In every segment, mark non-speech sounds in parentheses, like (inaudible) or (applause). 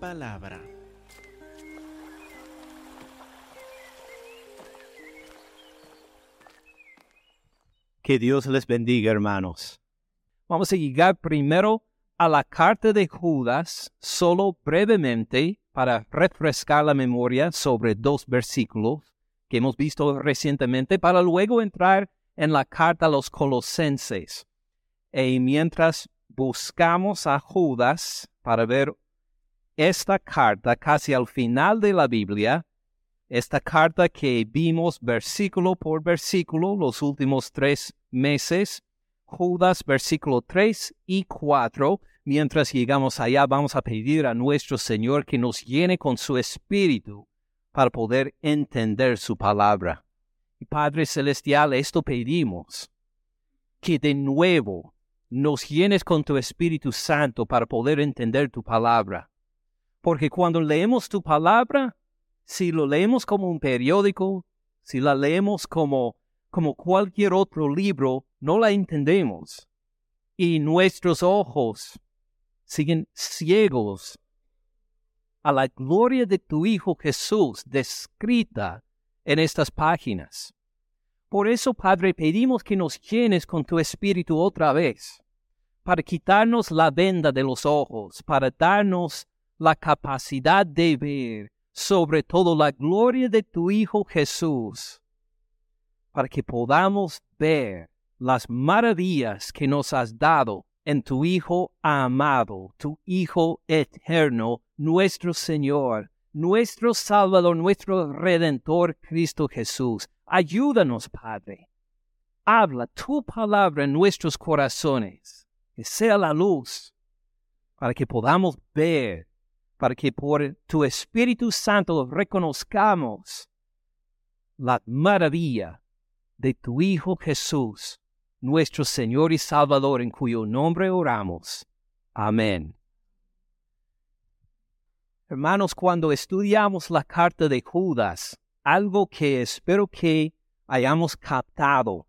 palabra. Que Dios les bendiga, hermanos. Vamos a llegar primero a la carta de Judas, solo brevemente, para refrescar la memoria sobre dos versículos que hemos visto recientemente, para luego entrar en la carta a los colosenses. Y mientras buscamos a Judas para ver esta carta casi al final de la Biblia, esta carta que vimos versículo por versículo los últimos tres meses, Judas versículo 3 y 4. Mientras llegamos allá vamos a pedir a nuestro Señor que nos llene con su espíritu para poder entender su palabra. Padre Celestial, esto pedimos, que de nuevo nos llenes con tu Espíritu Santo para poder entender tu palabra. Porque cuando leemos tu palabra, si lo leemos como un periódico, si la leemos como, como cualquier otro libro, no la entendemos. Y nuestros ojos siguen ciegos a la gloria de tu Hijo Jesús descrita en estas páginas. Por eso, Padre, pedimos que nos llenes con tu Espíritu otra vez, para quitarnos la venda de los ojos, para darnos la capacidad de ver sobre todo la gloria de tu Hijo Jesús, para que podamos ver las maravillas que nos has dado en tu Hijo amado, tu Hijo eterno, nuestro Señor, nuestro Salvador, nuestro Redentor, Cristo Jesús. Ayúdanos, Padre. Habla tu palabra en nuestros corazones, que sea la luz, para que podamos ver, para que por tu Espíritu Santo reconozcamos la maravilla de tu Hijo Jesús, nuestro Señor y Salvador, en cuyo nombre oramos. Amén. Hermanos, cuando estudiamos la carta de Judas, algo que espero que hayamos captado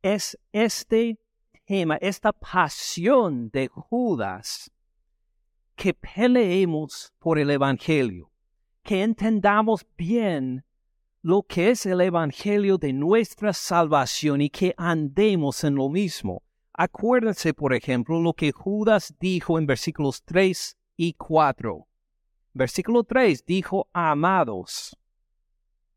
es este tema, esta pasión de Judas, que peleemos por el Evangelio, que entendamos bien lo que es el Evangelio de nuestra salvación y que andemos en lo mismo. Acuérdense, por ejemplo, lo que Judas dijo en versículos 3 y 4. Versículo 3 dijo, amados,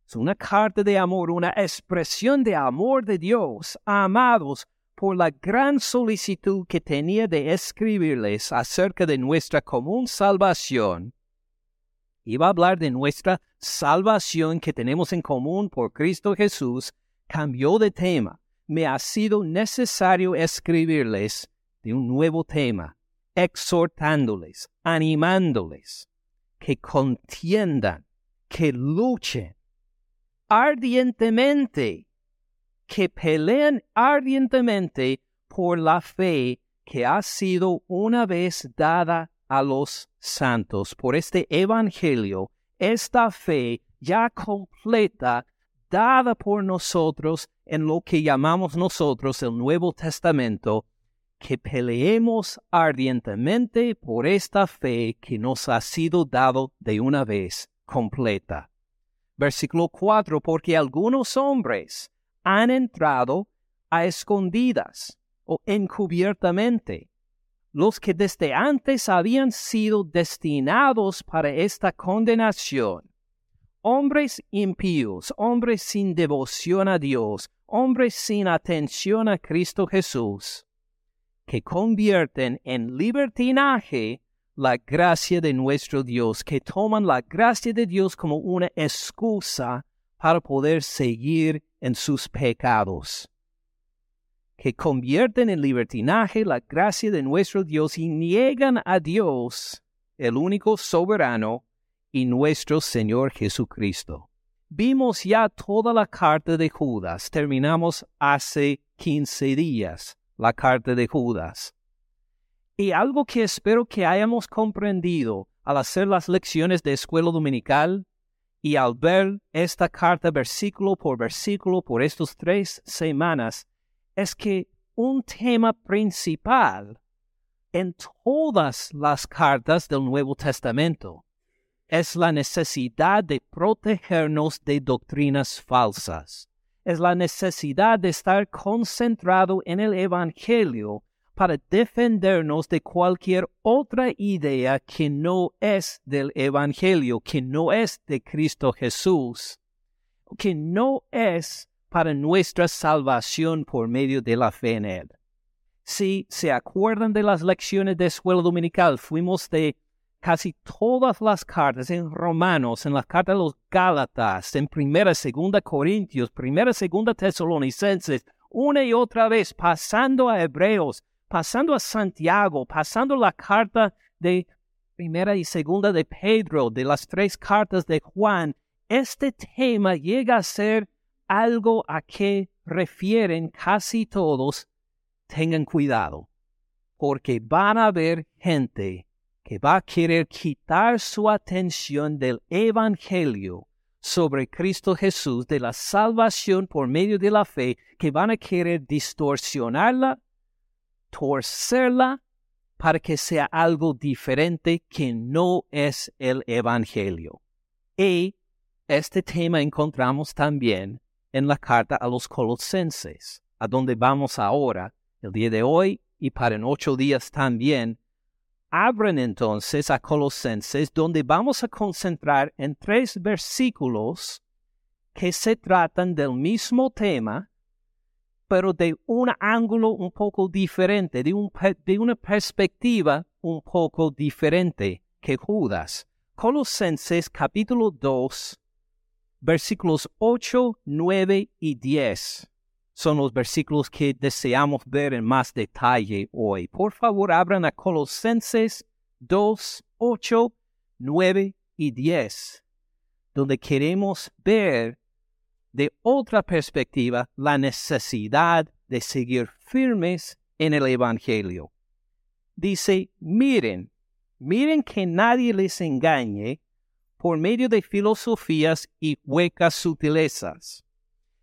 es una carta de amor, una expresión de amor de Dios, amados por la gran solicitud que tenía de escribirles acerca de nuestra común salvación. Iba a hablar de nuestra salvación que tenemos en común por Cristo Jesús, cambió de tema. Me ha sido necesario escribirles de un nuevo tema, exhortándoles, animándoles, que contiendan, que luchen ardientemente, que peleen ardientemente por la fe que ha sido una vez dada a los santos, por este Evangelio, esta fe ya completa, dada por nosotros en lo que llamamos nosotros el Nuevo Testamento, que peleemos ardientemente por esta fe que nos ha sido dado de una vez completa. Versículo 4, porque algunos hombres han entrado a escondidas o encubiertamente, los que desde antes habían sido destinados para esta condenación, hombres impíos, hombres sin devoción a Dios, hombres sin atención a Cristo Jesús, que convierten en libertinaje la gracia de nuestro Dios, que toman la gracia de Dios como una excusa para poder seguir en sus pecados, que convierten en libertinaje la gracia de nuestro Dios y niegan a Dios, el único soberano, y nuestro Señor Jesucristo. Vimos ya toda la carta de Judas, terminamos hace 15 días la carta de Judas. Y algo que espero que hayamos comprendido al hacer las lecciones de escuela dominical y al ver esta carta versículo por versículo por estas tres semanas, es que un tema principal en todas las cartas del Nuevo Testamento. Es la necesidad de protegernos de doctrinas falsas. Es la necesidad de estar concentrado en el Evangelio para defendernos de cualquier otra idea que no es del Evangelio, que no es de Cristo Jesús, que no es para nuestra salvación por medio de la fe en Él. Si se acuerdan de las lecciones de escuela dominical, fuimos de casi todas las cartas en Romanos, en las cartas de los Gálatas, en Primera, Segunda Corintios, Primera, Segunda Tesalonicenses, una y otra vez, pasando a Hebreos, pasando a Santiago, pasando la carta de Primera y Segunda de Pedro, de las tres cartas de Juan, este tema llega a ser algo a que refieren casi todos tengan cuidado, porque van a haber gente que va a querer quitar su atención del Evangelio sobre Cristo Jesús, de la salvación por medio de la fe, que van a querer distorsionarla, torcerla, para que sea algo diferente que no es el Evangelio. Y este tema encontramos también en la carta a los colosenses, a donde vamos ahora, el día de hoy y para en ocho días también, abren entonces a Colosenses, donde vamos a concentrar en tres versículos que se tratan del mismo tema, pero de un ángulo un poco diferente, de, de una perspectiva un poco diferente que Judas. Colosenses capítulo 2, versículos 8, 9 y 10 son los versículos que deseamos ver en más detalle hoy. Por favor, abran a Colosenses 2, 8, 9 y 10, donde queremos ver de otra perspectiva la necesidad de seguir firmes en el Evangelio. Dice, miren, miren que nadie les engañe por medio de filosofías y huecas sutilezas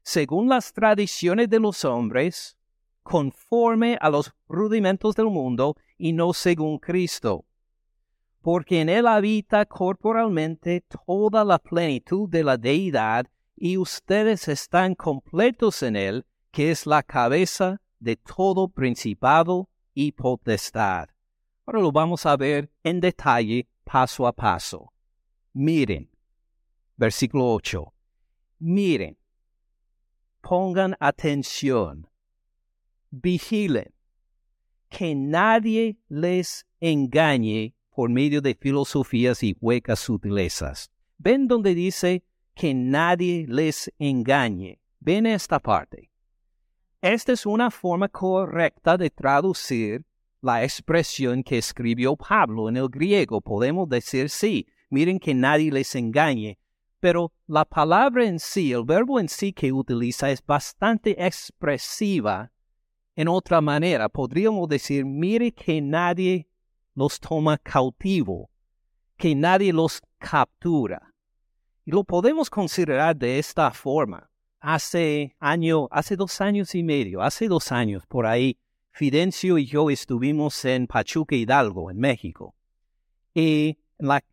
según las tradiciones de los hombres, conforme a los rudimentos del mundo y no según Cristo. Porque en él habita corporalmente toda la plenitud de la deidad y ustedes están completos en él, que es la cabeza de todo principado y potestad. Ahora lo vamos a ver en detalle paso a paso. Miren, versículo 8. Miren, pongan atención, vigilen, que nadie les engañe por medio de filosofías y huecas sutilezas. Ven donde dice que nadie les engañe. Ven esta parte. Esta es una forma correcta de traducir la expresión que escribió Pablo en el griego. Podemos decir sí, miren que nadie les engañe, pero la palabra en sí, el verbo en sí que utiliza es bastante expresiva. En otra manera, podríamos decir, mire que nadie los toma cautivo, que nadie los captura. Y lo podemos considerar de esta forma. Hace año, hace dos años y medio, hace dos años por ahí, Fidencio y yo estuvimos en Pachuca Hidalgo, en México. Y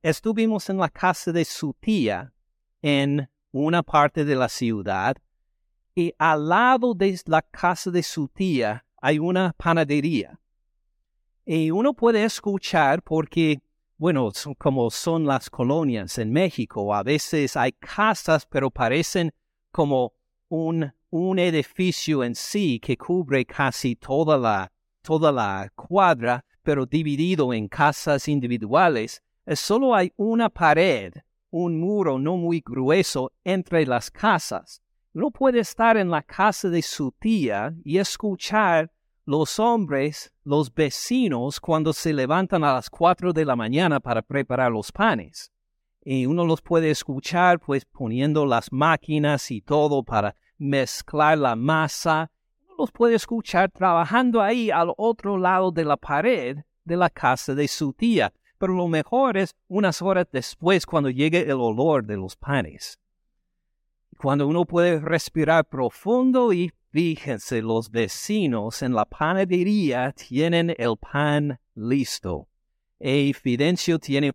estuvimos en la casa de su tía, en una parte de la ciudad y al lado de la casa de su tía hay una panadería. Y uno puede escuchar porque, bueno, como son las colonias en México, a veces hay casas pero parecen como un, un edificio en sí que cubre casi toda la, toda la cuadra, pero dividido en casas individuales. Solo hay una pared un muro no muy grueso entre las casas. No puede estar en la casa de su tía y escuchar los hombres, los vecinos, cuando se levantan a las cuatro de la mañana para preparar los panes. Y uno los puede escuchar pues poniendo las máquinas y todo para mezclar la masa. Uno los puede escuchar trabajando ahí al otro lado de la pared de la casa de su tía pero lo mejor es unas horas después cuando llegue el olor de los panes. Cuando uno puede respirar profundo y fíjense, los vecinos en la panadería tienen el pan listo. Y Fidencio tiene,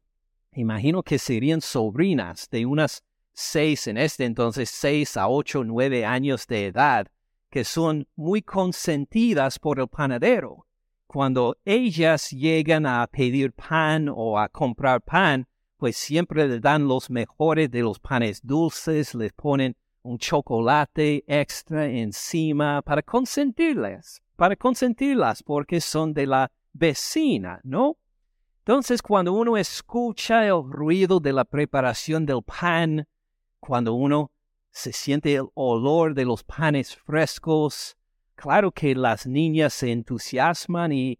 imagino que serían sobrinas de unas seis en este entonces, seis a ocho, nueve años de edad, que son muy consentidas por el panadero. Cuando ellas llegan a pedir pan o a comprar pan, pues siempre le dan los mejores de los panes dulces, les ponen un chocolate extra encima para consentirles, para consentirlas porque son de la vecina, ¿no? Entonces, cuando uno escucha el ruido de la preparación del pan, cuando uno se siente el olor de los panes frescos, claro que las niñas se entusiasman y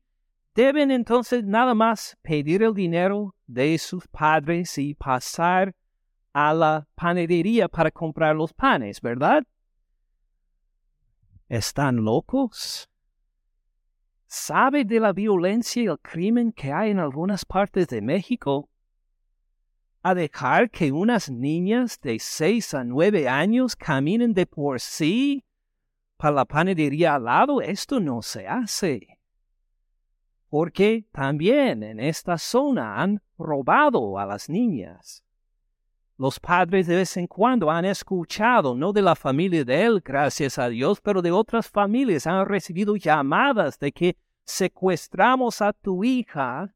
deben entonces nada más pedir el dinero de sus padres y pasar a la panadería para comprar los panes, ¿verdad? ¿Están locos? ¿Sabe de la violencia y el crimen que hay en algunas partes de México? ¿A dejar que unas niñas de seis a nueve años caminen de por sí para la panadería al lado? Esto no se hace. Porque también en esta zona han robado a las niñas. Los padres de vez en cuando han escuchado, no de la familia de él, gracias a Dios, pero de otras familias han recibido llamadas de que secuestramos a tu hija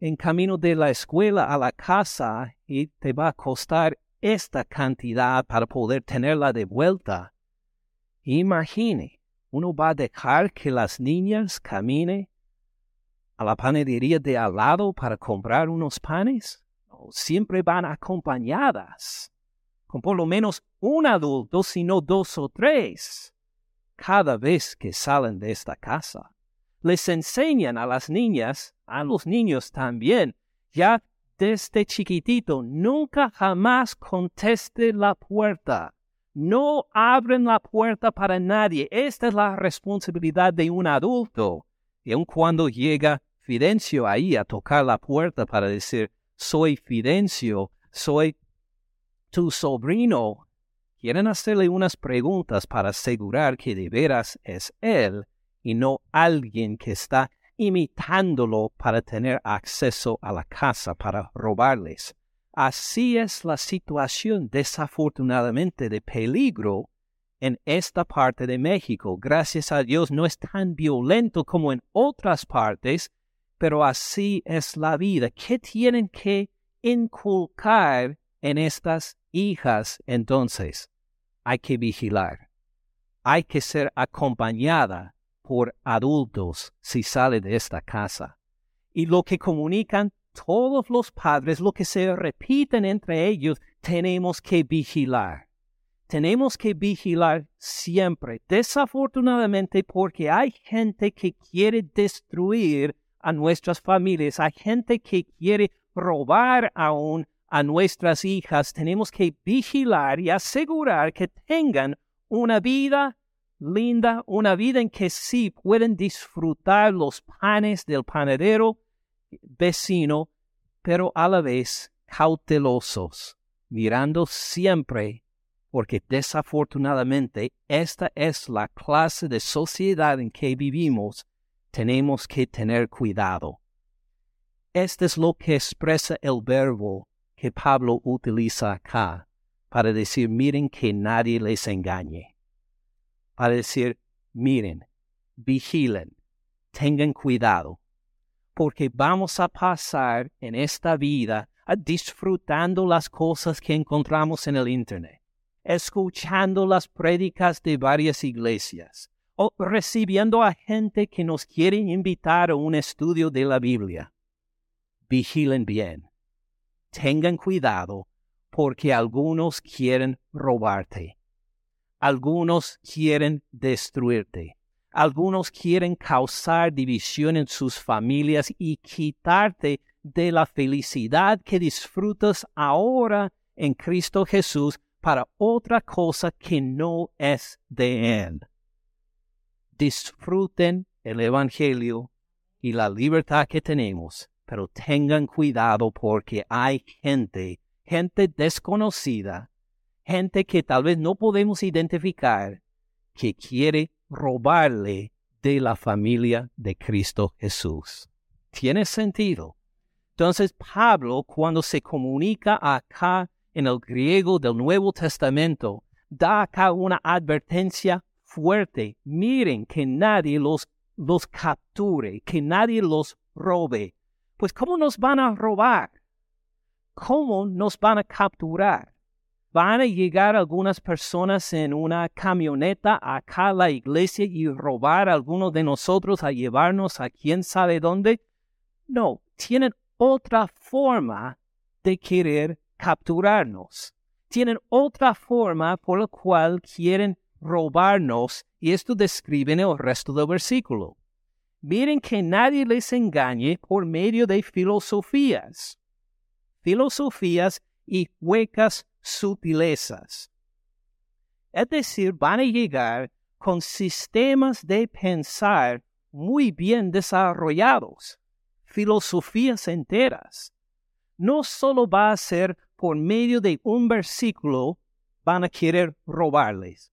en camino de la escuela a la casa y te va a costar esta cantidad para poder tenerla de vuelta. Imagine, uno va a dejar que las niñas caminen a la panadería de al lado para comprar unos panes siempre van acompañadas, con por lo menos un adulto, sino dos o tres, cada vez que salen de esta casa. Les enseñan a las niñas, a los niños también, ya desde chiquitito, nunca jamás conteste la puerta. No abren la puerta para nadie. Esta es la responsabilidad de un adulto. Y aun cuando llega Fidencio ahí a tocar la puerta para decir, soy Fidencio, soy tu sobrino. Quieren hacerle unas preguntas para asegurar que de veras es él y no alguien que está imitándolo para tener acceso a la casa para robarles. Así es la situación desafortunadamente de peligro en esta parte de México. Gracias a Dios no es tan violento como en otras partes, pero así es la vida. ¿Qué tienen que inculcar en estas hijas entonces? Hay que vigilar. Hay que ser acompañada por adultos si sale de esta casa. Y lo que comunican todos los padres, lo que se repiten entre ellos, tenemos que vigilar. Tenemos que vigilar siempre, desafortunadamente, porque hay gente que quiere destruir a nuestras familias. Hay gente que quiere robar aún a nuestras hijas. Tenemos que vigilar y asegurar que tengan una vida linda, una vida en que sí pueden disfrutar los panes del panadero vecino, pero a la vez cautelosos, mirando siempre, porque desafortunadamente esta es la clase de sociedad en que vivimos tenemos que tener cuidado. Este es lo que expresa el verbo que Pablo utiliza acá para decir, miren que nadie les engañe. Para decir, miren, vigilen, tengan cuidado, porque vamos a pasar en esta vida disfrutando las cosas que encontramos en el Internet, escuchando las prédicas de varias iglesias, recibiendo a gente que nos quiere invitar a un estudio de la Biblia. Vigilen bien. Tengan cuidado porque algunos quieren robarte. Algunos quieren destruirte. Algunos quieren causar división en sus familias y quitarte de la felicidad que disfrutas ahora en Cristo Jesús para otra cosa que no es de Él disfruten el Evangelio y la libertad que tenemos, pero tengan cuidado porque hay gente, gente desconocida, gente que tal vez no podemos identificar, que quiere robarle de la familia de Cristo Jesús. tiene sentido. Entonces Pablo, cuando se comunica acá en el griego del Nuevo Testamento, da acá una advertencia fuerte. Miren que nadie los, los capture, que nadie los robe. Pues ¿cómo nos van a robar? ¿Cómo nos van a capturar? ¿Van a llegar algunas personas en una camioneta acá a la iglesia y robar a algunos de nosotros a llevarnos a quién sabe dónde? No, tienen otra forma de querer capturarnos. Tienen otra forma por la cual quieren robarnos y esto describe en el resto del versículo. Miren que nadie les engañe por medio de filosofías, filosofías y huecas sutilezas. Es decir, van a llegar con sistemas de pensar muy bien desarrollados, filosofías enteras. No solo va a ser por medio de un versículo van a querer robarles.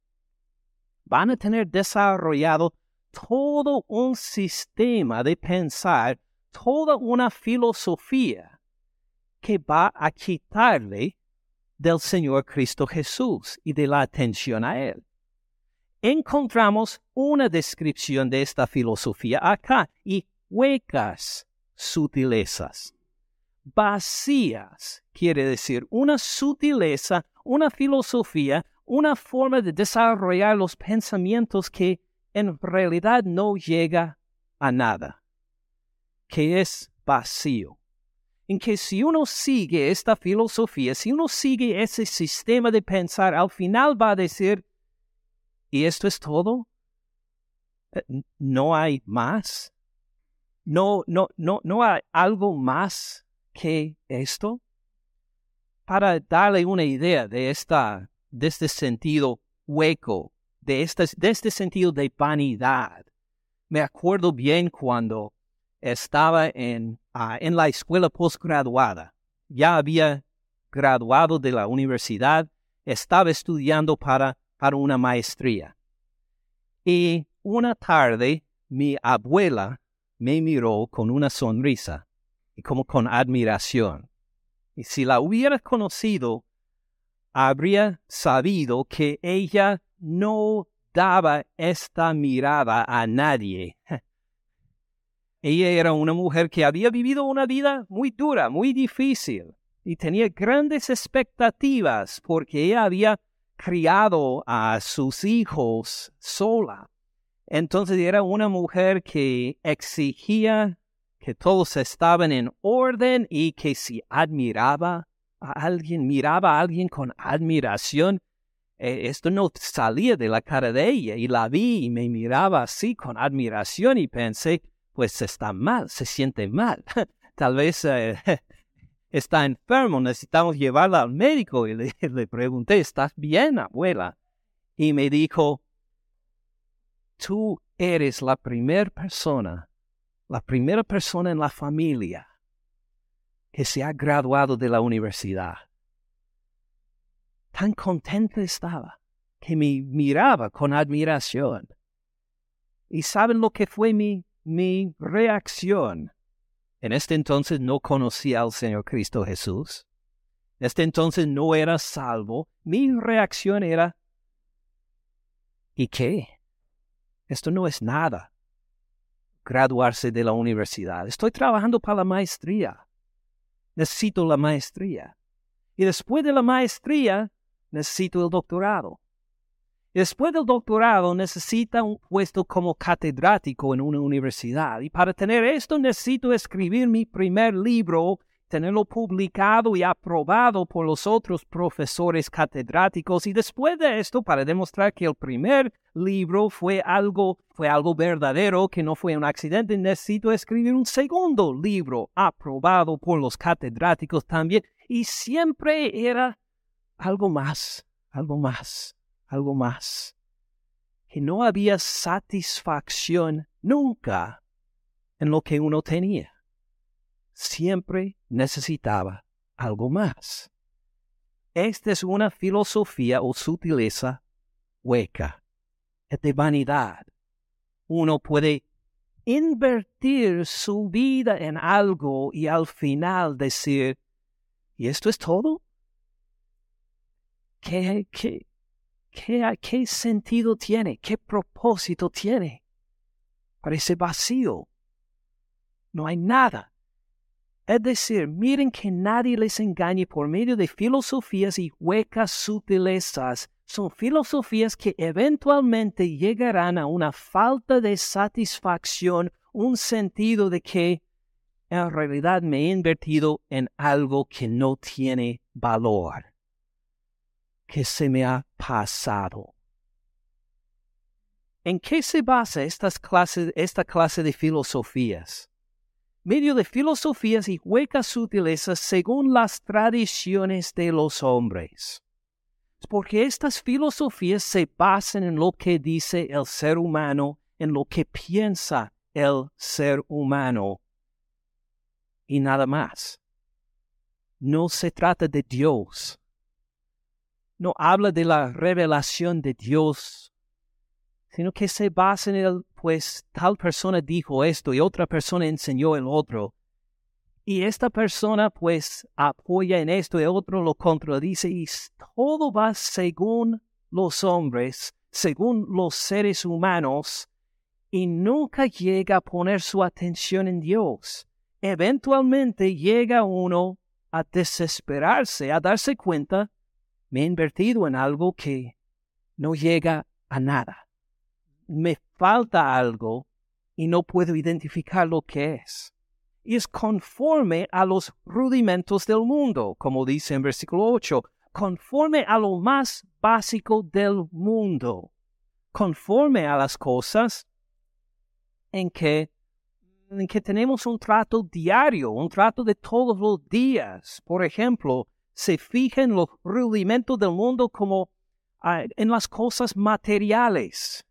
Van a tener desarrollado todo un sistema de pensar, toda una filosofía que va a quitarle del Señor Cristo Jesús y de la atención a Él. Encontramos una descripción de esta filosofía acá y huecas sutilezas. Vacías quiere decir una sutileza, una filosofía, una forma de desarrollar los pensamientos que en realidad no llega a nada, que es vacío. En que si uno sigue esta filosofía, si uno sigue ese sistema de pensar, al final va a decir, ¿y esto es todo? Eh, ¿No hay más? ¿No, no, no, no hay algo más que esto? Para darle una idea de, esta, de este sentido hueco de este, de este sentido de vanidad. Me acuerdo bien cuando estaba en, ah, en la escuela postgraduada. Ya había graduado de la universidad, estaba estudiando para, para una maestría. Y una tarde mi abuela me miró con una sonrisa y como con admiración. Y si la hubiera conocido, habría sabido que ella no daba esta mirada a nadie. (laughs) Ella era una mujer que había vivido una vida muy dura, muy difícil, y tenía grandes expectativas porque ella había criado a sus hijos sola. Entonces era una mujer que exigía que todos estaban en orden y que si admiraba alguien, miraba a alguien con admiración, eh, esto no salía de la cara de ella y la vi y me miraba así con admiración y pensé, pues está mal, se siente mal. (laughs) Tal vez eh, (laughs) está enfermo, necesitamos llevarla al médico y (laughs) le pregunté, ¿estás bien, abuela? Y me dijo, tú eres la primera persona, la primera persona en la familia que se ha graduado de la universidad tan contenta estaba que me miraba con admiración. ¿Y saben lo que fue mi, mi reacción? En este entonces no conocía al Señor Cristo Jesús. En este entonces no era salvo. Mi reacción era, ¿y qué? Esto no es nada. Graduarse de la universidad. Estoy trabajando para la maestría. Necesito la maestría. Y después de la maestría, necesito el doctorado. Después del doctorado necesita un puesto como catedrático en una universidad y para tener esto necesito escribir mi primer libro, tenerlo publicado y aprobado por los otros profesores catedráticos y después de esto para demostrar que el primer libro fue algo fue algo verdadero, que no fue un accidente, necesito escribir un segundo libro aprobado por los catedráticos también y siempre era algo más, algo más, algo más. Que no había satisfacción nunca en lo que uno tenía. Siempre necesitaba algo más. Esta es una filosofía o sutileza hueca, es de vanidad. Uno puede invertir su vida en algo y al final decir, ¿y esto es todo? ¿Qué, qué, qué, qué sentido tiene? ¿Qué propósito tiene? Parece vacío. No hay nada. Es decir, miren que nadie les engañe por medio de filosofías y huecas sutilezas. Son filosofías que eventualmente llegarán a una falta de satisfacción, un sentido de que en realidad me he invertido en algo que no tiene valor, que se me ha pasado. ¿En qué se basa esta clase de filosofías? Medio de filosofías y huecas sutilezas según las tradiciones de los hombres. Porque estas filosofías se basan en lo que dice el ser humano, en lo que piensa el ser humano y nada más. No se trata de Dios. No habla de la revelación de Dios sino que se basa en el, pues tal persona dijo esto y otra persona enseñó el otro. Y esta persona pues apoya en esto y otro lo contradice y todo va según los hombres, según los seres humanos, y nunca llega a poner su atención en Dios. Eventualmente llega uno a desesperarse, a darse cuenta, me he invertido en algo que no llega a nada me falta algo y no puedo identificar lo que es. Y es conforme a los rudimentos del mundo, como dice en versículo 8, conforme a lo más básico del mundo, conforme a las cosas en que, en que tenemos un trato diario, un trato de todos los días. Por ejemplo, se fija en los rudimentos del mundo como ah, en las cosas materiales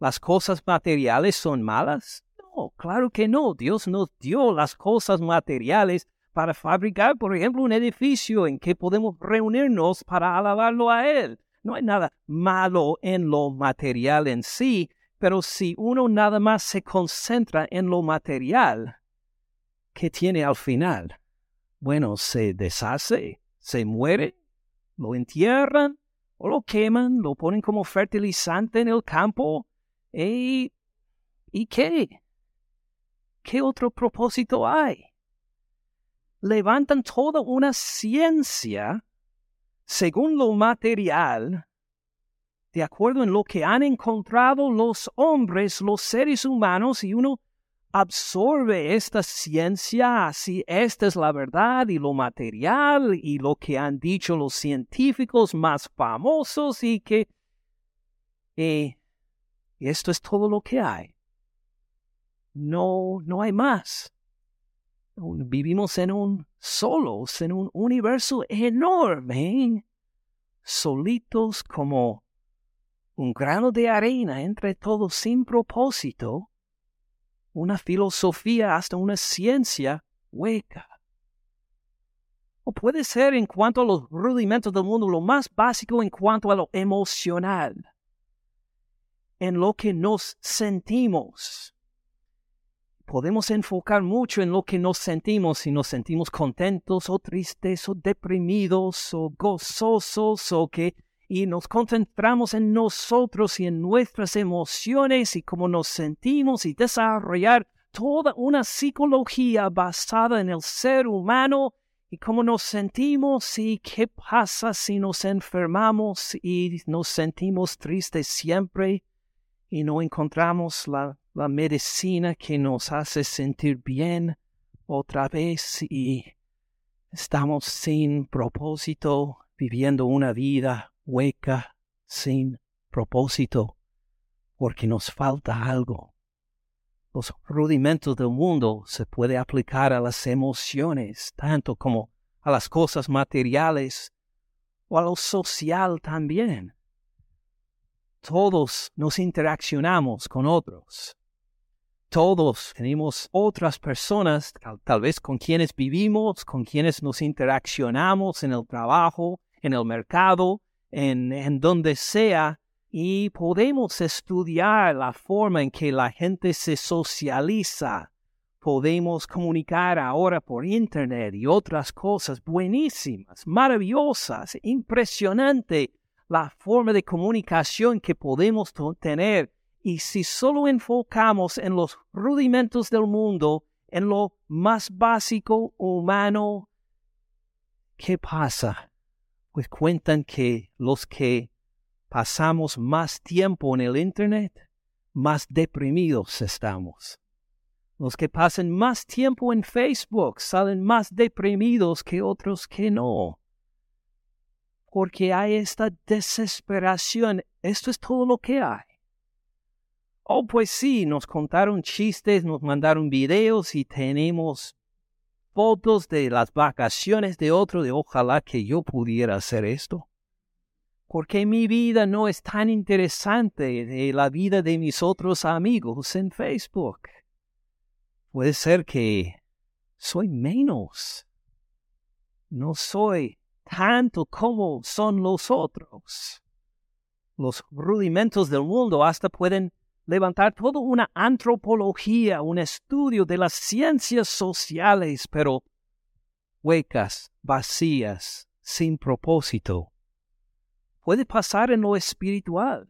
¿Las cosas materiales son malas? No, claro que no. Dios nos dio las cosas materiales para fabricar, por ejemplo, un edificio en que podemos reunirnos para alabarlo a Él. No hay nada malo en lo material en sí, pero si uno nada más se concentra en lo material, ¿qué tiene al final? Bueno, se deshace, se muere, lo entierran o lo queman, lo ponen como fertilizante en el campo ¿Y, ¿Y qué? ¿Qué otro propósito hay? Levantan toda una ciencia según lo material, de acuerdo en lo que han encontrado los hombres, los seres humanos, y uno absorbe esta ciencia, así esta es la verdad y lo material y lo que han dicho los científicos más famosos y que eh, y esto es todo lo que hay. No, no hay más. Vivimos en un solos, en un universo enorme, solitos como un grano de arena entre todos sin propósito, una filosofía hasta una ciencia hueca. O puede ser en cuanto a los rudimentos del mundo lo más básico en cuanto a lo emocional en lo que nos sentimos. Podemos enfocar mucho en lo que nos sentimos, si nos sentimos contentos o tristes o deprimidos o gozosos o que y nos concentramos en nosotros y en nuestras emociones y cómo nos sentimos y desarrollar toda una psicología basada en el ser humano y cómo nos sentimos y qué pasa si nos enfermamos y nos sentimos tristes siempre y no encontramos la, medicina que nos hace sentir bien otra vez y estamos sin propósito, viviendo una vida hueca, sin propósito, porque nos falta algo. Los rudimentos del mundo se puede aplicar a las emociones, tanto como a las cosas materiales o a lo social también todos nos interaccionamos con otros. Todos tenemos otras personas, tal, vez con quienes vivimos, con quienes nos interaccionamos en el trabajo, en el mercado, en, en donde sea, y podemos estudiar la forma en que la gente se socializa. Podemos comunicar ahora por Internet y otras cosas buenísimas, maravillosas, impresionante la forma de comunicación que podemos tener. Y si solo enfocamos en los rudimentos del mundo, en lo más básico humano, ¿qué pasa? Pues cuentan que los que pasamos más tiempo en el Internet, más deprimidos estamos. Los que pasan más tiempo en Facebook salen más deprimidos que otros que no. Porque hay esta desesperación. Esto es todo lo que hay. Oh, pues sí, nos contaron chistes, nos mandaron videos y tenemos fotos de las vacaciones de otro de ojalá que yo pudiera hacer esto porque mi vida no es tan interesante de la vida de mis otros amigos en Facebook. Puede ser que soy menos. No soy tanto como son los otros. Los rudimentos del mundo hasta pueden levantar toda una antropología, un estudio de las ciencias sociales, pero huecas, vacías, sin propósito puede pasar en lo espiritual.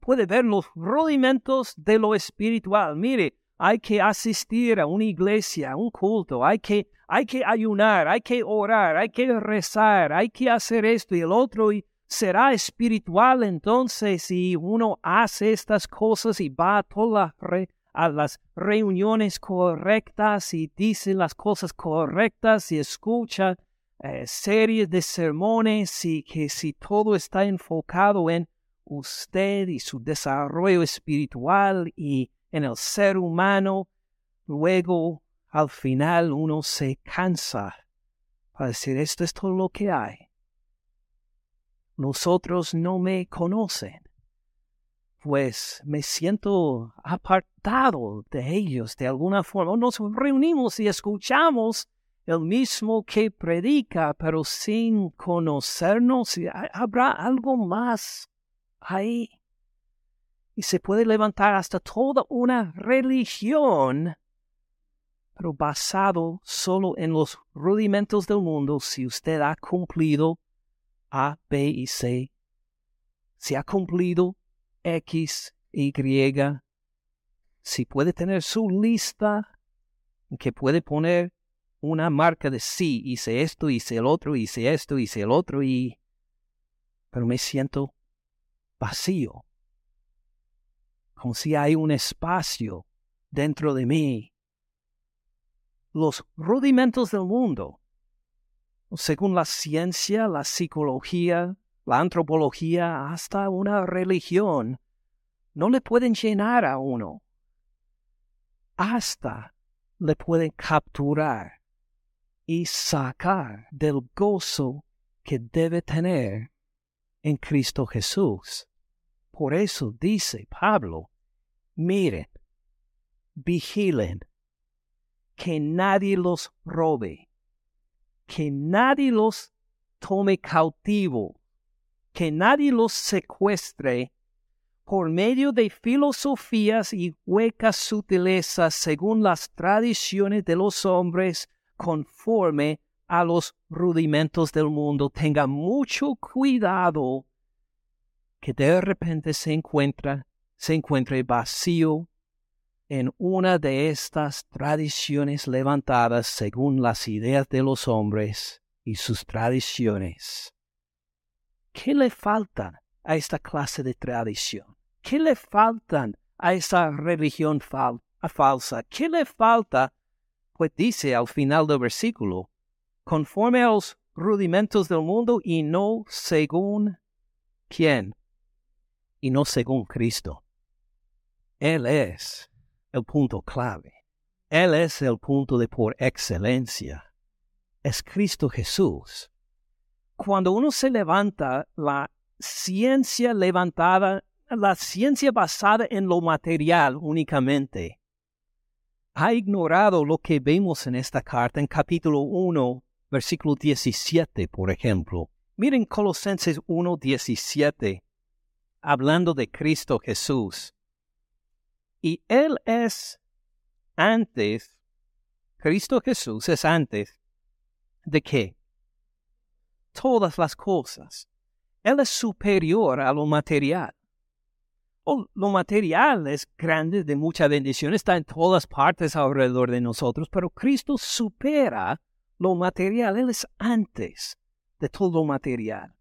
Puede ver los rudimentos de lo espiritual. Mire, hay que asistir a una iglesia, a un culto, hay que, hay que ayunar, hay que orar, hay que rezar, hay que hacer esto y el otro y será espiritual entonces si uno hace estas cosas y va a todas a las reuniones correctas y dice las cosas correctas y escucha eh, series de sermones y que si todo está enfocado en usted y su desarrollo espiritual y en el ser humano, luego al final uno se cansa para decir esto es todo lo que hay. Nosotros no me conocen, pues me siento apartado de ellos de alguna forma. Nos reunimos y escuchamos el mismo que predica, pero sin conocernos, habrá algo más ahí. Y se puede levantar hasta toda una religión, pero basado solo en los rudimentos del mundo, si usted ha cumplido A, B y C, si ha cumplido X, Y, si puede tener su lista que puede poner una marca de sí, hice esto, hice el otro, hice esto, hice el otro, y... pero me siento vacío, si hay un espacio dentro de mí. Los rudimentos del mundo, según la ciencia, la psicología, la antropología, hasta una religión, no le pueden llenar a uno. Hasta le pueden capturar y sacar del gozo que debe tener en Cristo Jesús. Por eso dice Pablo, miren, vigilen, que nadie los robe, que nadie los tome cautivo, que nadie los secuestre por medio de filosofías y huecas sutilezas según las tradiciones de los hombres conforme a los rudimentos del mundo. Tenga mucho cuidado que de repente se encuentra, se encuentre vacío en una de estas tradiciones levantadas según las ideas de los hombres y sus tradiciones. ¿Qué le falta a esta clase de tradición? ¿Qué le faltan a esa religión falsa? ¿Qué le falta pues dice al final del versículo, conforme a los rudimentos del mundo y no según quién, y no según Cristo. Él es el punto clave. Él es el punto de por excelencia. Es Cristo Jesús. Cuando uno se levanta, la ciencia levantada, la ciencia basada en lo material únicamente, ha ignorado lo que vemos en esta carta en capítulo 1, versículo 17, por ejemplo. Miren Colosenses 1, 17. hablando de Cristo Jesús. Y Él es antes, Cristo Jesús es antes de qué? Todas las cosas. Él es superior a lo material. Oh, lo material es grande, de mucha bendición, está en todas partes alrededor de nosotros, pero Cristo supera lo material. Él es antes de todo lo material.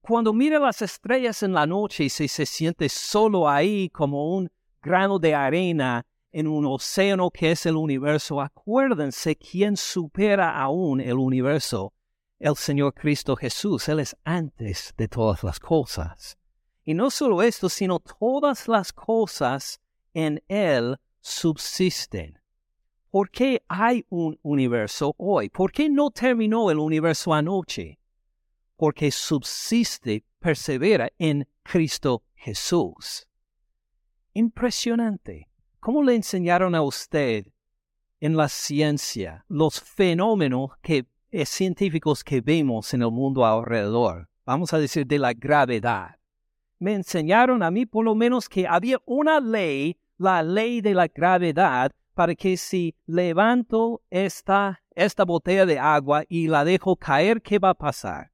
Cuando mira las estrellas en la noche y se, se siente solo ahí como un grano de arena en un océano que es el universo, acuérdense quién supera aún el universo, el Señor Cristo Jesús. Él es antes de todas las cosas. Y no solo esto, sino todas las cosas en Él subsisten. ¿Por qué hay un universo hoy? ¿Por qué no terminó el universo anoche? porque subsiste, persevera en Cristo Jesús. Impresionante. ¿Cómo le enseñaron a usted en la ciencia los fenómenos que, eh, científicos que vemos en el mundo alrededor? Vamos a decir de la gravedad. Me enseñaron a mí por lo menos que había una ley, la ley de la gravedad, para que si levanto esta, esta botella de agua y la dejo caer, ¿qué va a pasar?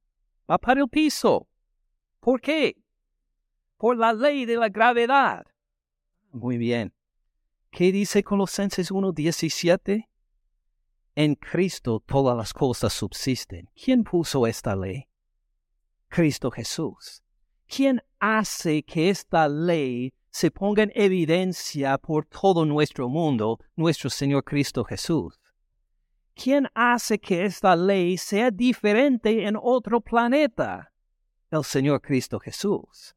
va para el piso. ¿Por qué? Por la ley de la gravedad. Muy bien. ¿Qué dice Colosenses 1.17? En Cristo todas las cosas subsisten. ¿Quién puso esta ley? Cristo Jesús. ¿Quién hace que esta ley se ponga en evidencia por todo nuestro mundo? Nuestro Señor Cristo Jesús. ¿quién hace que esta ley sea diferente en otro planeta? El Señor Cristo Jesús.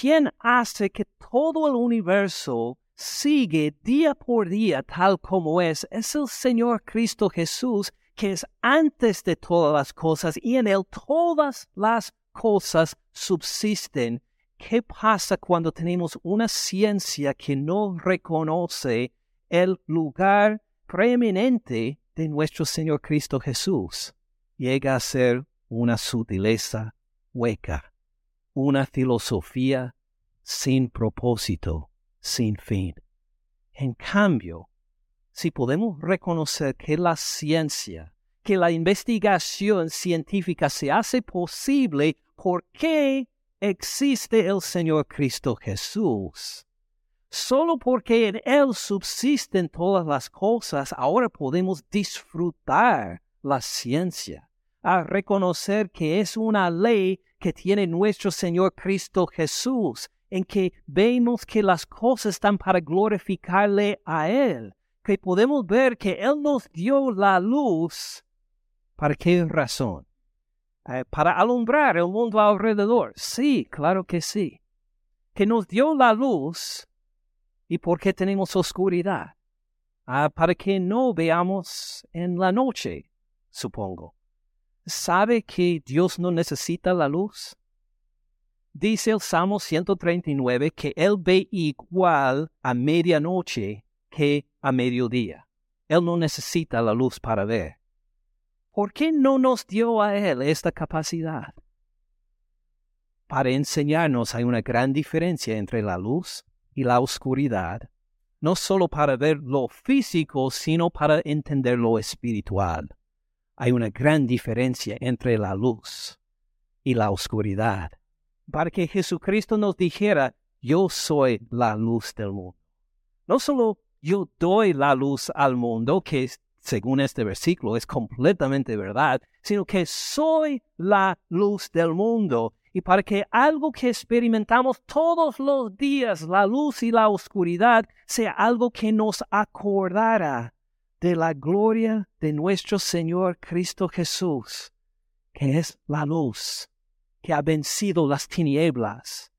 ¿Quién hace que todo el universo sigue día por día tal como es? Es el Señor Cristo Jesús que es antes de todas las cosas y en él todas las cosas subsisten. ¿Qué pasa cuando tenemos una ciencia que no reconoce el lugar preeminente de nuestro Señor Cristo Jesús llega a ser una sutileza hueca, una filosofía sin propósito, sin fin. En cambio, si podemos reconocer que la ciencia, que la investigación científica se hace posible porque existe el Señor Cristo Jesús, Solo porque en Él subsisten todas las cosas, ahora podemos disfrutar la ciencia, a reconocer que es una ley que tiene nuestro Señor Cristo Jesús, en que vemos que las cosas están para glorificarle a Él, que podemos ver que Él nos dio la luz. ¿Para qué razón? Eh, para alumbrar el mundo alrededor. Sí, claro que sí. Que nos dio la luz ¿Y por qué tenemos oscuridad? Ah, para que no veamos en la noche, supongo. ¿Sabe que Dios no necesita la luz? Dice el Salmo 139 que Él ve igual a medianoche que a mediodía. Él no necesita la luz para ver. ¿Por qué no nos dio a Él esta capacidad? Para enseñarnos hay una gran diferencia entre la luz y la oscuridad, no solo para ver lo físico, sino para entender lo espiritual. Hay una gran diferencia entre la luz y la oscuridad. Para que Jesucristo nos dijera, yo soy la luz del mundo. No solo yo doy la luz al mundo, que según este versículo es completamente verdad, sino que soy la luz del mundo y para que algo que experimentamos todos los días, la luz y la oscuridad, sea algo que nos acordara de la gloria de nuestro Señor Cristo Jesús, que es la luz, que ha vencido las tinieblas.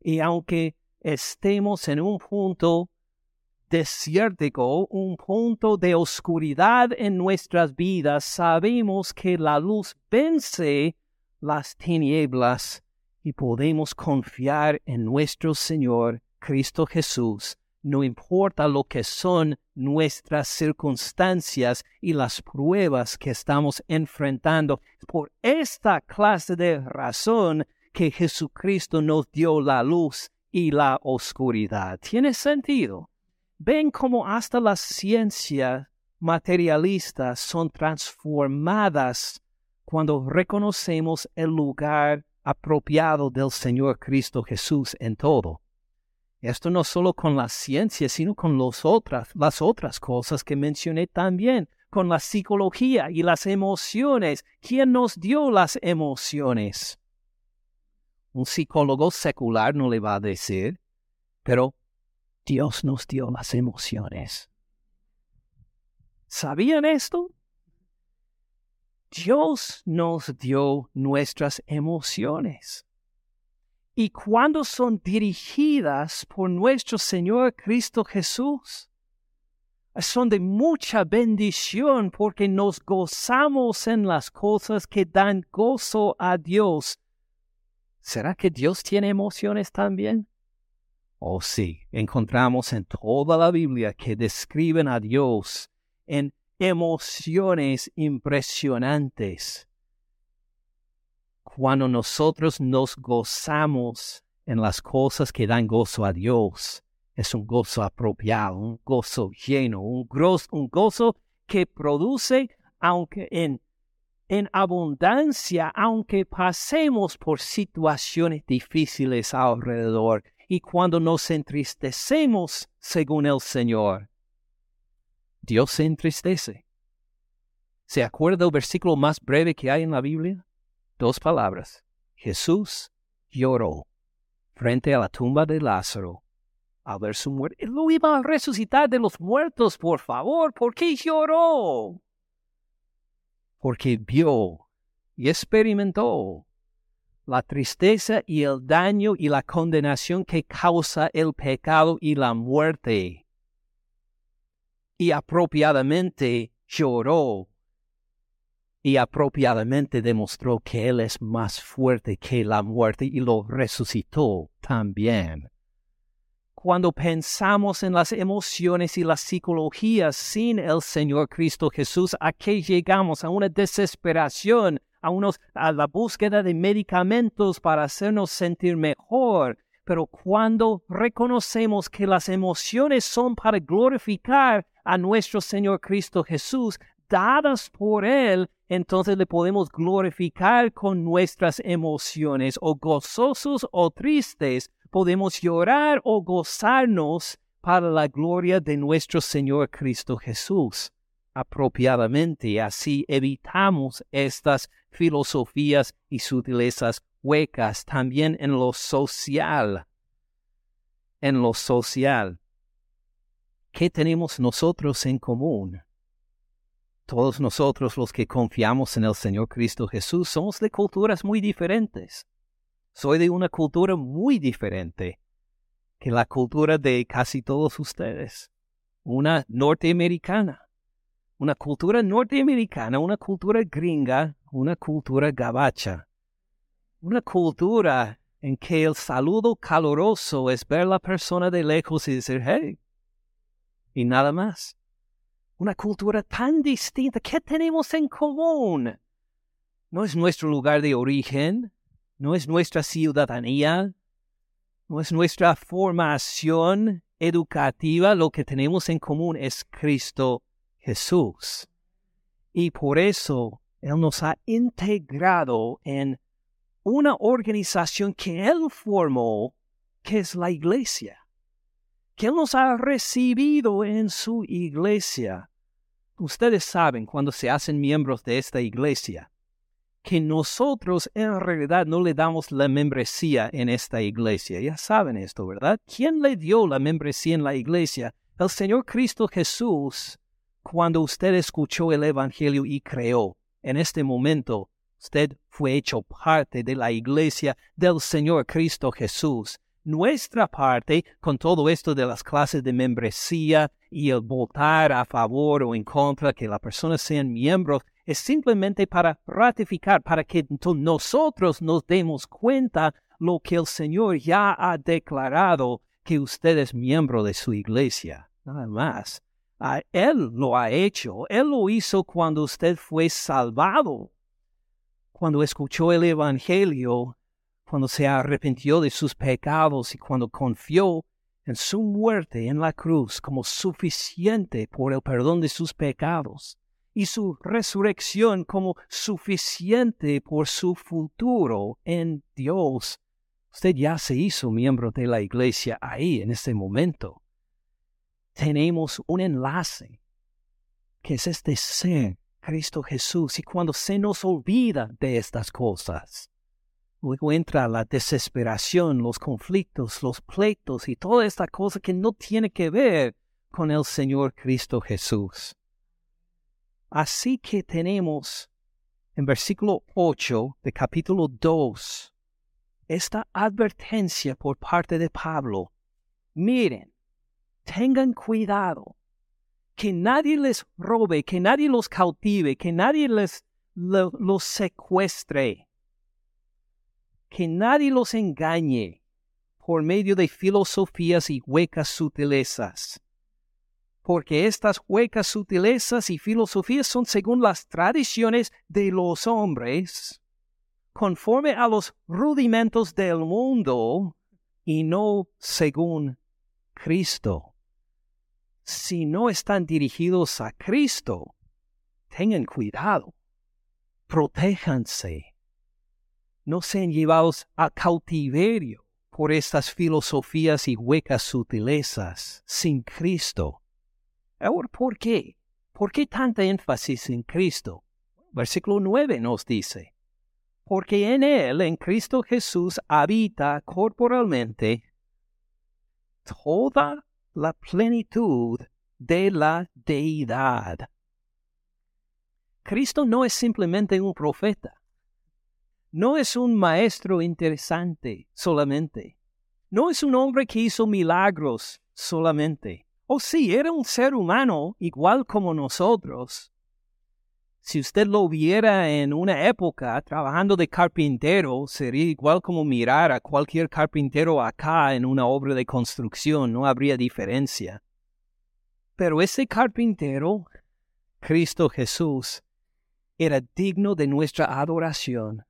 Y aunque estemos en un punto desértico, un punto de oscuridad en nuestras vidas, sabemos que la luz vence las tinieblas y podemos confiar en nuestro Señor Cristo Jesús, no importa lo que son nuestras circunstancias y las pruebas que estamos enfrentando. Por esta clase de razón que Jesucristo nos dio la luz y la oscuridad. ¿Tiene sentido? Ven cómo hasta las ciencias materialistas son transformadas cuando reconocemos el lugar apropiado del Señor Cristo Jesús en todo. Esto no solo con la ciencia, sino con otras, las otras cosas que mencioné también, con la psicología y las emociones. ¿Quién nos dio las emociones? Un psicólogo secular no le va a decir, pero Dios nos dio las emociones. ¿Sabían esto? Dios nos dio nuestras emociones. Y cuando son dirigidas por nuestro Señor Cristo Jesús, son de mucha bendición porque nos gozamos en las cosas que dan gozo a Dios. ¿Será que Dios tiene emociones también? Oh sí, encontramos en toda la Biblia que describen a Dios en emociones impresionantes. Cuando nosotros nos gozamos en las cosas que dan gozo a Dios, es un gozo apropiado, un gozo lleno, un, un gozo que produce, aunque en, en abundancia, aunque pasemos por situaciones difíciles alrededor y cuando nos entristecemos según el Señor, Dios se entristece. ¿Se acuerda el versículo más breve que hay en la Biblia? Dos palabras. Jesús lloró frente a la tumba de Lázaro al ver su muerte. Lo iba a resucitar de los muertos, por favor. ¿Por qué lloró? Porque vio y experimentó la tristeza y el daño y la condenación que causa el pecado y la muerte y apropiadamente lloró y apropiadamente demostró que Él es más fuerte que la muerte y lo resucitó también. Cuando pensamos en las emociones y la psicología sin el Señor Cristo Jesús, ¿a qué llegamos? A una desesperación, a, unos, a la búsqueda de medicamentos para hacernos sentir mejor, pero cuando reconocemos que las emociones son para glorificar a nuestro Señor Cristo Jesús, dadas por Él, entonces le podemos glorificar con nuestras emociones, o gozosos o tristes, podemos llorar o gozarnos para la gloria de nuestro Señor Cristo Jesús. Apropiadamente, así evitamos estas filosofías y sutilezas huecas también en lo social. En lo social. ¿Qué tenemos nosotros en común? Todos nosotros los que confiamos en el Señor Cristo Jesús somos de culturas muy diferentes. Soy de una cultura muy diferente que la cultura de casi todos ustedes. Una norteamericana. Una cultura norteamericana, una cultura gringa, una cultura gabacha. Una cultura en que el saludo caluroso es ver la persona de lejos y decir, hey, y nada más. Una cultura tan distinta. ¿Qué tenemos en común? No es nuestro lugar de origen, no es nuestra ciudadanía, no es nuestra formación educativa. Lo que tenemos en común es Cristo Jesús. Y por eso Él nos ha integrado en una organización que Él formó, que es la iglesia que Él nos ha recibido en su iglesia. Ustedes saben cuando se hacen miembros de esta iglesia que nosotros en realidad no le damos la membresía en esta iglesia. Ya saben esto, ¿verdad? ¿Quién le dio la membresía en la iglesia? El Señor Cristo Jesús, cuando usted escuchó el Evangelio y creó. En este momento, usted fue hecho parte de la iglesia del Señor Cristo Jesús nuestra parte con todo esto de las clases de membresía y el votar a favor o en contra que las personas sean miembros es simplemente para ratificar, para que nosotros nos demos cuenta lo que el Señor ya ha declarado que usted es miembro de su iglesia. Nada más. Él lo ha hecho. Él lo hizo cuando usted fue salvado. Cuando escuchó el Evangelio, cuando se arrepintió de sus pecados y cuando confió en su muerte en la cruz como suficiente por el perdón de sus pecados y su resurrección como suficiente por su futuro en Dios. Usted ya se hizo miembro de la iglesia ahí en este momento. Tenemos un enlace que es este ser, Cristo Jesús, y cuando se nos olvida de estas cosas, luego entra la desesperación, los conflictos, los pleitos y toda esta cosa que no tiene que ver con el Señor Cristo Jesús. Así que tenemos en versículo 8 de capítulo 2 esta advertencia por parte de Pablo. Miren, tengan cuidado, que nadie les robe, que nadie los cautive, que nadie les los secuestre, que nadie los engañe por medio de filosofías y huecas sutilezas porque estas huecas sutilezas y filosofías son según las tradiciones de los hombres, conforme a los rudimentos del mundo y no según Cristo. Si no están dirigidos a Cristo, tengan cuidado, protéjanse, no sean llevados a cautiverio por estas filosofías y huecas sutilezas sin Cristo Ahora, ¿por qué? ¿Por qué tanta énfasis en Cristo? Versículo 9 nos dice, porque en Él, en Cristo Jesús, habita corporalmente toda la plenitud de la deidad. Cristo no es simplemente un profeta, no es un maestro interesante solamente, no es un hombre que hizo milagros solamente. Oh sí, era un ser humano igual como nosotros. Si usted lo viera en una época trabajando de carpintero, sería igual como mirar a cualquier carpintero acá en una obra de construcción, no habría diferencia. Pero ese carpintero, Cristo Jesús, era digno de nuestra adoración,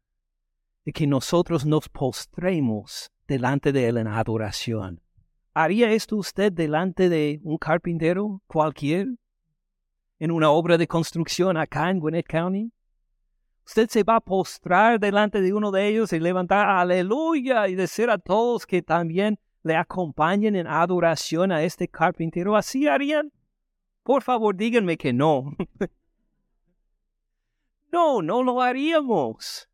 de que nosotros nos postremos delante de Él en adoración. ¿Haría esto usted delante de un carpintero cualquier en una obra de construcción acá en Gwinnett County? Usted se va a postrar delante de uno de ellos y levantar aleluya y decir a todos que también le acompañen en adoración a este carpintero. ¿Así harían? Por favor, díganme que no. (laughs) no, no lo haríamos.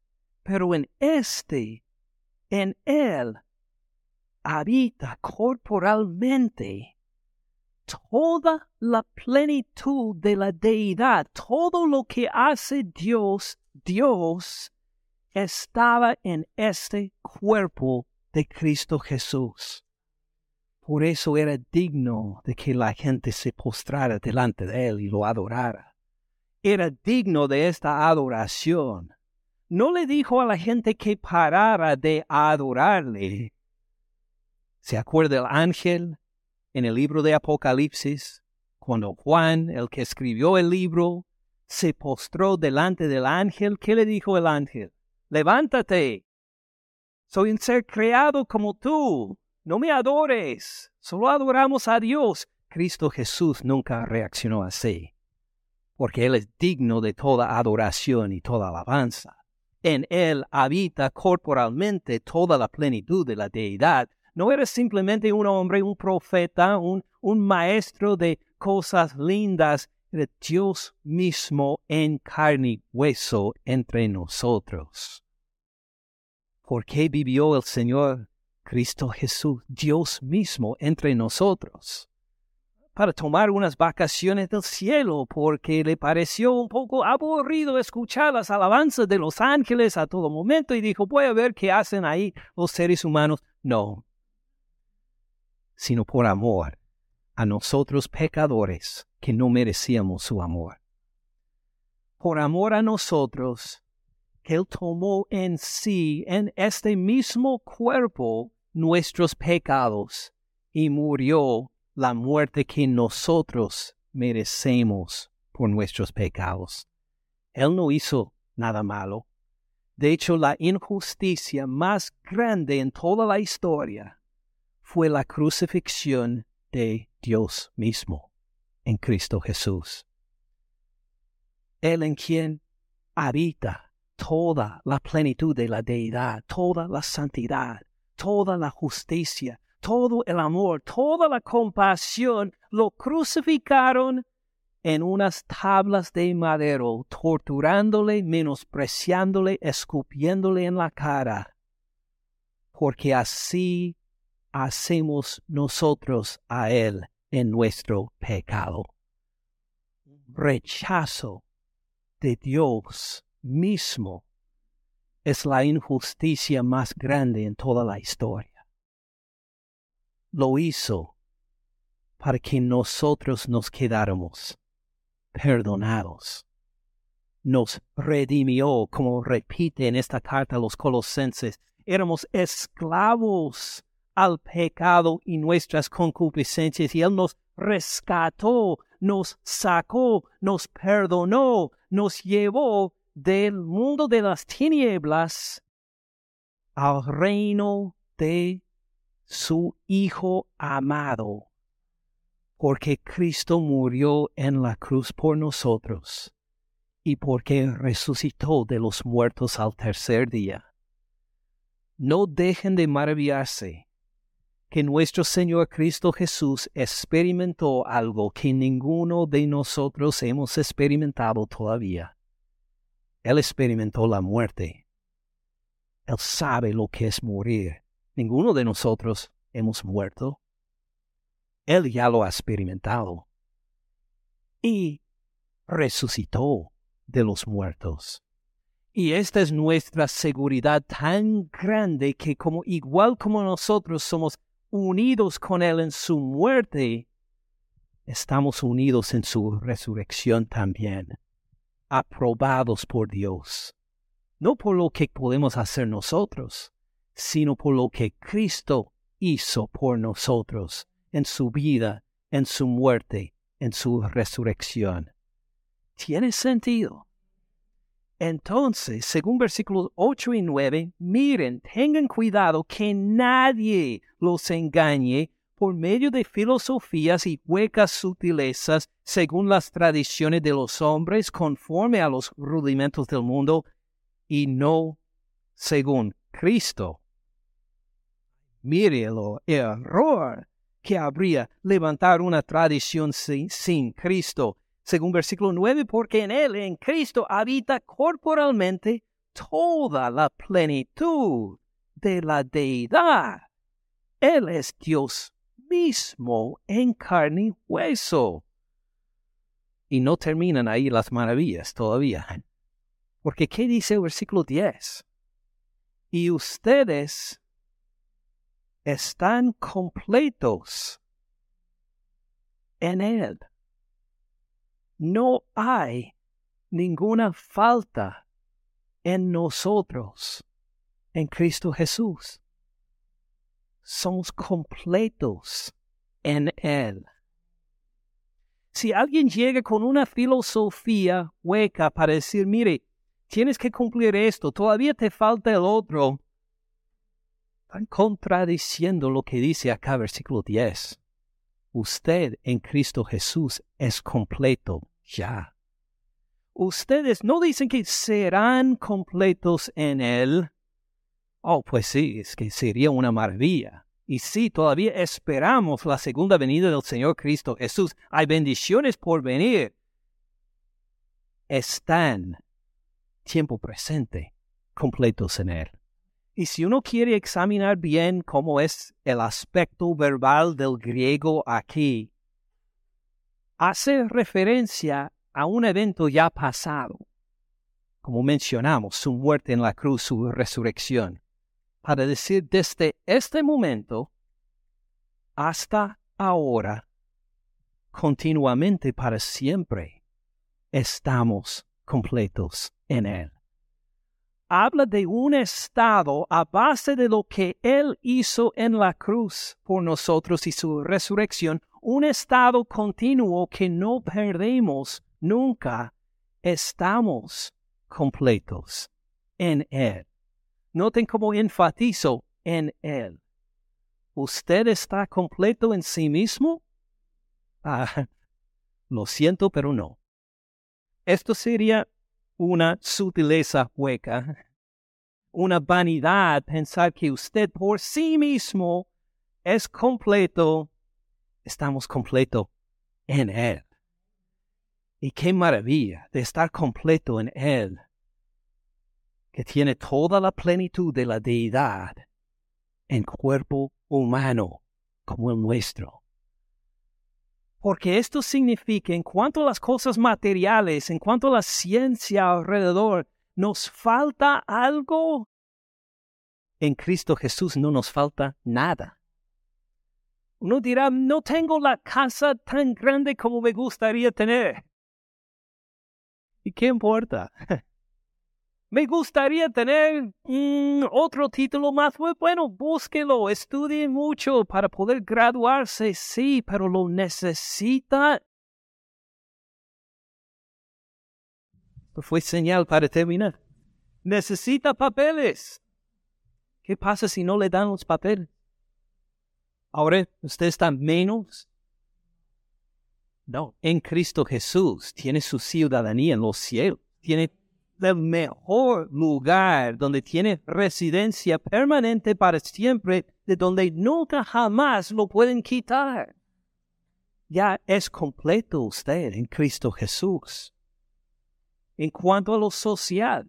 Pero en este, en él, habita corporalmente toda la plenitud de la deidad, todo lo que hace Dios, Dios estaba en este cuerpo de Cristo Jesús. Por eso era digno de que la gente se postrara delante de él y lo adorara. Era digno de esta adoración. No le dijo a la gente que parara de adorarle, ¿Se acuerda el ángel en el libro de Apocalipsis? Cuando Juan, el que escribió el libro, se postró delante del ángel, ¿qué le dijo el ángel? Levántate. Soy un ser creado como tú. No me adores. Solo adoramos a Dios. Cristo Jesús nunca reaccionó así, porque Él es digno de toda adoración y toda alabanza. En Él habita corporalmente toda la plenitud de la deidad, no era simplemente un hombre, un profeta, un, un maestro de cosas lindas, era Dios mismo en carne y hueso entre nosotros. ¿Por qué vivió el Señor Cristo Jesús, Dios mismo entre nosotros? Para tomar unas vacaciones del cielo, porque le pareció un poco aburrido escuchar las alabanzas de los ángeles a todo momento y dijo, voy a ver qué hacen ahí los seres humanos. No, sino por amor a nosotros pecadores que no merecíamos su amor. Por amor a nosotros, Él tomó en sí, en este mismo cuerpo, nuestros pecados y murió la muerte que nosotros merecemos por nuestros pecados. Él no hizo nada malo. De hecho, la injusticia más grande en toda la historia fue la crucifixión de Dios mismo en Cristo Jesús. Él en quien habita toda la plenitud de la deidad, toda la santidad, toda la justicia, todo el amor, toda la compasión, lo crucificaron en unas tablas de madero, torturándole, menospreciándole, escupiéndole en la cara, porque así hacemos nosotros a Él en nuestro pecado. Rechazo de Dios mismo es la injusticia más grande en toda la historia. Lo hizo para que nosotros nos quedáramos perdonados. Nos redimió, como repite en esta carta los colosenses, éramos esclavos al pecado y nuestras concupiscencias y Él nos rescató, nos sacó, nos perdonó, nos llevó del mundo de las tinieblas al reino de su Hijo amado, porque Cristo murió en la cruz por nosotros y porque resucitó de los muertos al tercer día. No dejen de maravillarse que nuestro Señor Cristo Jesús experimentó algo que ninguno de nosotros hemos experimentado todavía. Él experimentó la muerte. Él sabe lo que es morir. Ninguno de nosotros hemos muerto. Él ya lo ha experimentado. Y resucitó de los muertos. Y esta es nuestra seguridad tan grande que como igual como nosotros somos unidos con Él en su muerte, estamos unidos en su resurrección también, aprobados por Dios, no por lo que podemos hacer nosotros, sino por lo que Cristo hizo por nosotros en su vida, en su muerte, en su resurrección. ¿Tiene sentido? Entonces, según versículos 8 y 9, miren, tengan cuidado que nadie los engañe por medio de filosofías y huecas sutilezas según las tradiciones de los hombres conforme a los rudimentos del mundo y no según Cristo. Mire el error que habría levantar una tradición sin, sin Cristo según versículo 9, porque en Él, en Cristo, habita corporalmente toda la plenitud de la deidad. Él es Dios mismo en carne y hueso. Y no terminan ahí las maravillas todavía. Porque ¿qué dice el versículo 10? Y ustedes están completos en Él no hay ninguna falta en nosotros, en Cristo Jesús. Somos completos en Él. Si alguien llega con una filosofía hueca para decir, mire, tienes que cumplir esto, todavía te falta el otro, están contradiciendo lo que dice acá versículo 10 usted en Cristo Jesús es completo ya. Ustedes no dicen que serán completos en Él. Oh, pues sí, es que sería una maravilla. Y sí, todavía esperamos la segunda venida del Señor Cristo Jesús. Hay bendiciones por venir. Están, tiempo presente, completos en Él. Y si uno quiere examinar bien cómo es el aspecto verbal del griego aquí, hace referencia a un evento ya pasado, como mencionamos, su muerte en la cruz, su resurrección, para decir desde este momento hasta ahora, continuamente para siempre, estamos completos en Él habla de un estado a base de lo que Él hizo en la cruz por nosotros y su resurrección, un estado continuo que no perdemos nunca. Estamos completos en Él. Noten cómo enfatizo en Él. ¿Usted está completo en sí mismo? Ah, (laughs) lo siento, pero no. Esto sería una sutileza hueca, una vanidad pensar que usted por sí mismo es completo. Estamos completo en Él. Y qué maravilla de estar completo en Él, que tiene toda la plenitud de la deidad en cuerpo humano como el nuestro. Porque esto significa, en cuanto a las cosas materiales, en cuanto a la ciencia alrededor, nos falta algo. En Cristo Jesús no nos falta nada. Uno dirá, no tengo la casa tan grande como me gustaría tener. ¿Y qué importa? (laughs) Me gustaría tener mm, otro título más. Bueno, búsquelo, estudie mucho para poder graduarse, sí, pero lo necesita. Fue señal para terminar. Necesita papeles. ¿Qué pasa si no le dan los papeles? Ahora usted está menos. No, en Cristo Jesús tiene su ciudadanía en los cielos. Tiene el mejor lugar donde tiene residencia permanente para siempre, de donde nunca jamás lo pueden quitar. Ya es completo usted en Cristo Jesús. En cuanto a lo social,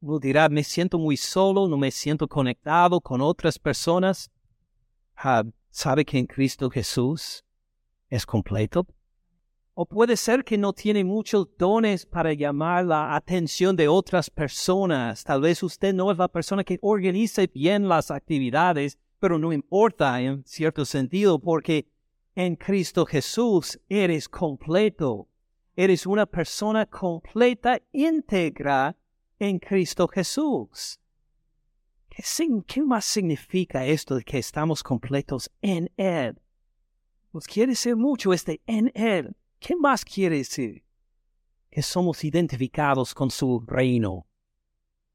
uno dirá, me siento muy solo, no me siento conectado con otras personas. Ah, ¿Sabe que en Cristo Jesús es completo? O puede ser que no tiene muchos dones para llamar la atención de otras personas. Tal vez usted no es la persona que organice bien las actividades, pero no importa en cierto sentido porque en Cristo Jesús eres completo. Eres una persona completa, íntegra en Cristo Jesús. ¿Qué, ¿Qué, más significa esto de que estamos completos en Él? Pues quiere decir mucho este en Él. ¿Qué más quiere decir? Que somos identificados con su reino.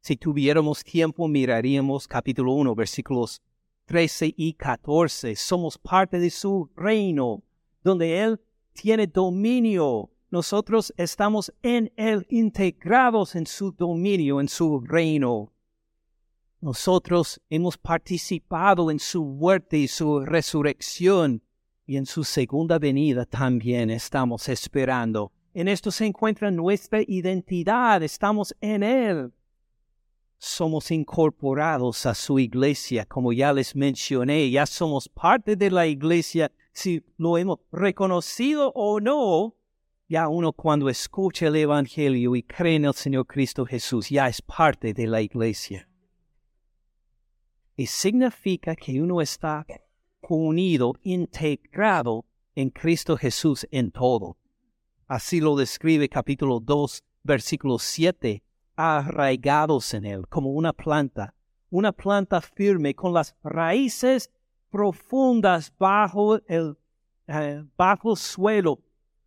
Si tuviéramos tiempo, miraríamos capítulo 1, versículos 13 y 14. Somos parte de su reino, donde Él tiene dominio. Nosotros estamos en Él, integrados en su dominio, en su reino. Nosotros hemos participado en su muerte y su resurrección y en su segunda venida también estamos esperando. En esto se encuentra nuestra identidad, estamos en Él. Somos incorporados a su iglesia, como ya les mencioné, ya somos parte de la iglesia, si lo hemos reconocido o no, ya uno cuando escucha el Evangelio y cree en el Señor Cristo Jesús, ya es parte de la iglesia. Y significa que uno está unido, integrado en Cristo Jesús en todo. Así lo describe capítulo 2, versículo 7, arraigados en él, como una planta, una planta firme con las raíces profundas bajo el, eh, bajo el suelo.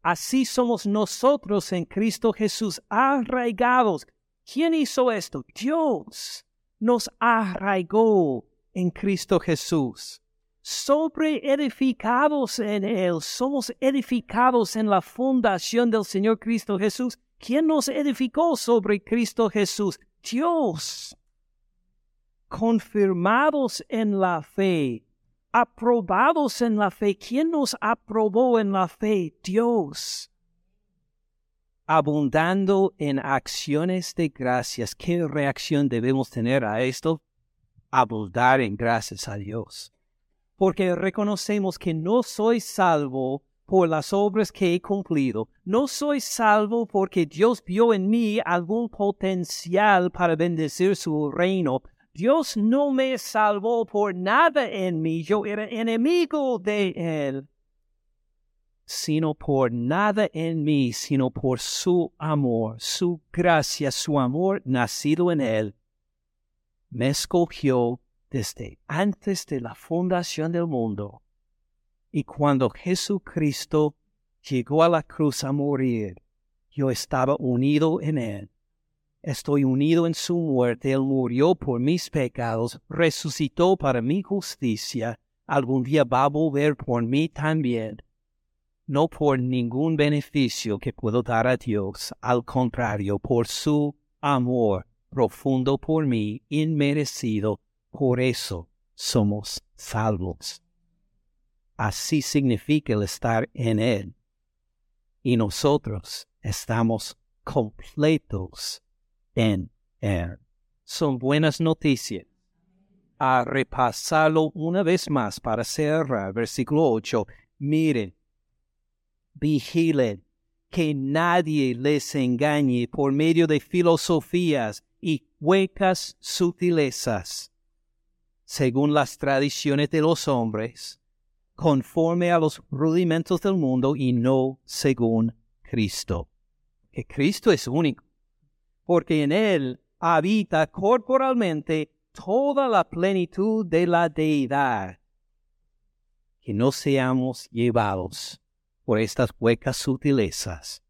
Así somos nosotros en Cristo Jesús, arraigados. ¿Quién hizo esto? Dios nos arraigó en Cristo Jesús sobre edificados en Él. Somos edificados en la fundación del Señor Cristo Jesús. ¿Quién nos edificó sobre Cristo Jesús? Dios. Confirmados en la fe, aprobados en la fe. ¿Quién nos aprobó en la fe? Dios. Abundando en acciones de gracias. ¿Qué reacción debemos tener a esto? Abundar en gracias a Dios porque reconocemos que no soy salvo por las obras que he cumplido. No soy salvo porque Dios vio en mí algún potencial para bendecir su reino. Dios no me salvó por nada en mí, yo era enemigo de Él, sino por nada en mí, sino por su amor, su gracia, su amor nacido en Él. Me escogió desde antes de la fundación del mundo. Y cuando Jesucristo llegó a la cruz a morir, yo estaba unido en Él. Estoy unido en su muerte, Él murió por mis pecados, resucitó para mi justicia, algún día va a volver por mí también. No por ningún beneficio que puedo dar a Dios, al contrario, por su amor profundo por mí, inmerecido, por eso somos salvos. Así significa el estar en Él. Y nosotros estamos completos en Él. Son buenas noticias. A repasarlo una vez más para cerrar, versículo 8. Miren, vigilen, que nadie les engañe por medio de filosofías y huecas sutilezas, según las tradiciones de los hombres, conforme a los rudimentos del mundo y no según Cristo. Que Cristo es único, porque en Él habita corporalmente toda la plenitud de la deidad. Que no seamos llevados por estas huecas sutilezas,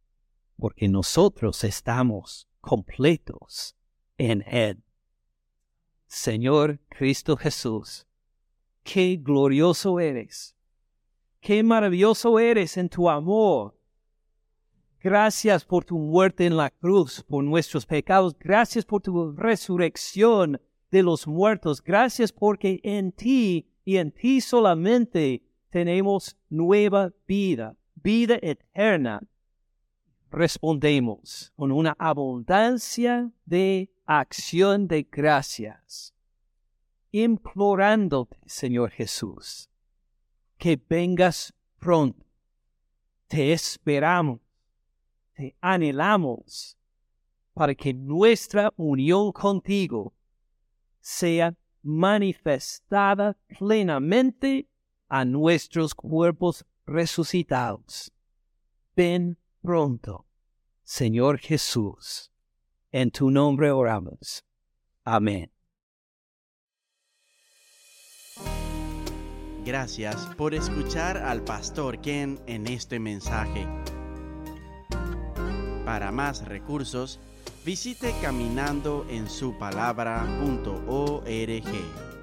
porque nosotros estamos completos en Él. Señor Cristo Jesús, qué glorioso eres, qué maravilloso eres en tu amor. Gracias por tu muerte en la cruz, por nuestros pecados. Gracias por tu resurrección de los muertos. Gracias porque en ti y en ti solamente tenemos nueva vida vida eterna, respondemos con una abundancia de acción de gracias, implorándote, Señor Jesús, que vengas pronto. Te esperamos, te anhelamos para que nuestra unión contigo sea manifestada plenamente a nuestros cuerpos resucitados. Ven pronto, Señor Jesús. En tu nombre oramos. Amén. Gracias por escuchar al pastor Ken en este mensaje. Para más recursos, visite caminandoensupalabra.org.